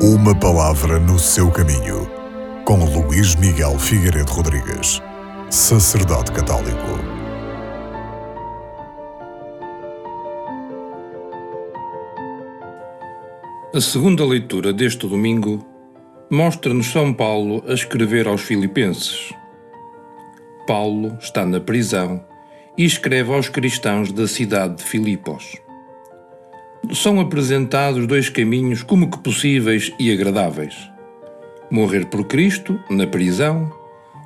Uma palavra no seu caminho, com Luís Miguel Figueiredo Rodrigues, sacerdote católico. A segunda leitura deste domingo mostra-nos São Paulo a escrever aos Filipenses. Paulo está na prisão e escreve aos cristãos da cidade de Filipos são apresentados dois caminhos como que possíveis e agradáveis: morrer por Cristo, na prisão,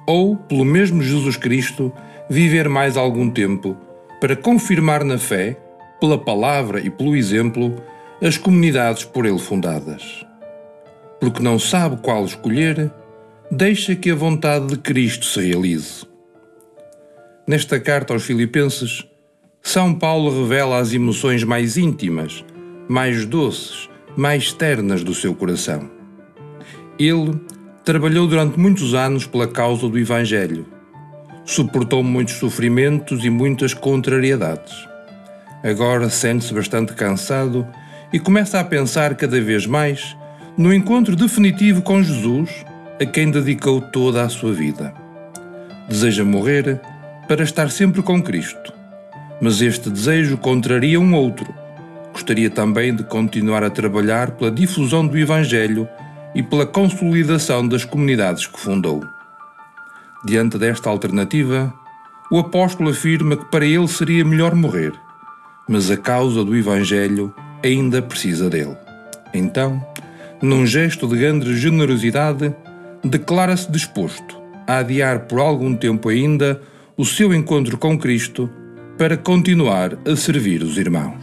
ou, pelo mesmo Jesus Cristo, viver mais algum tempo para confirmar na fé, pela palavra e pelo exemplo, as comunidades por ele fundadas. Porque não sabe qual escolher, deixa que a vontade de Cristo se realize. Nesta carta aos Filipenses, São Paulo revela as emoções mais íntimas mais doces, mais ternas do seu coração. Ele trabalhou durante muitos anos pela causa do Evangelho. Suportou muitos sofrimentos e muitas contrariedades. Agora sente-se bastante cansado e começa a pensar cada vez mais no encontro definitivo com Jesus, a quem dedicou toda a sua vida. Deseja morrer para estar sempre com Cristo, mas este desejo contraria um outro, Gostaria também de continuar a trabalhar pela difusão do Evangelho e pela consolidação das comunidades que fundou. Diante desta alternativa, o apóstolo afirma que para ele seria melhor morrer, mas a causa do Evangelho ainda precisa dele. Então, num gesto de grande generosidade, declara-se disposto a adiar por algum tempo ainda o seu encontro com Cristo para continuar a servir os irmãos.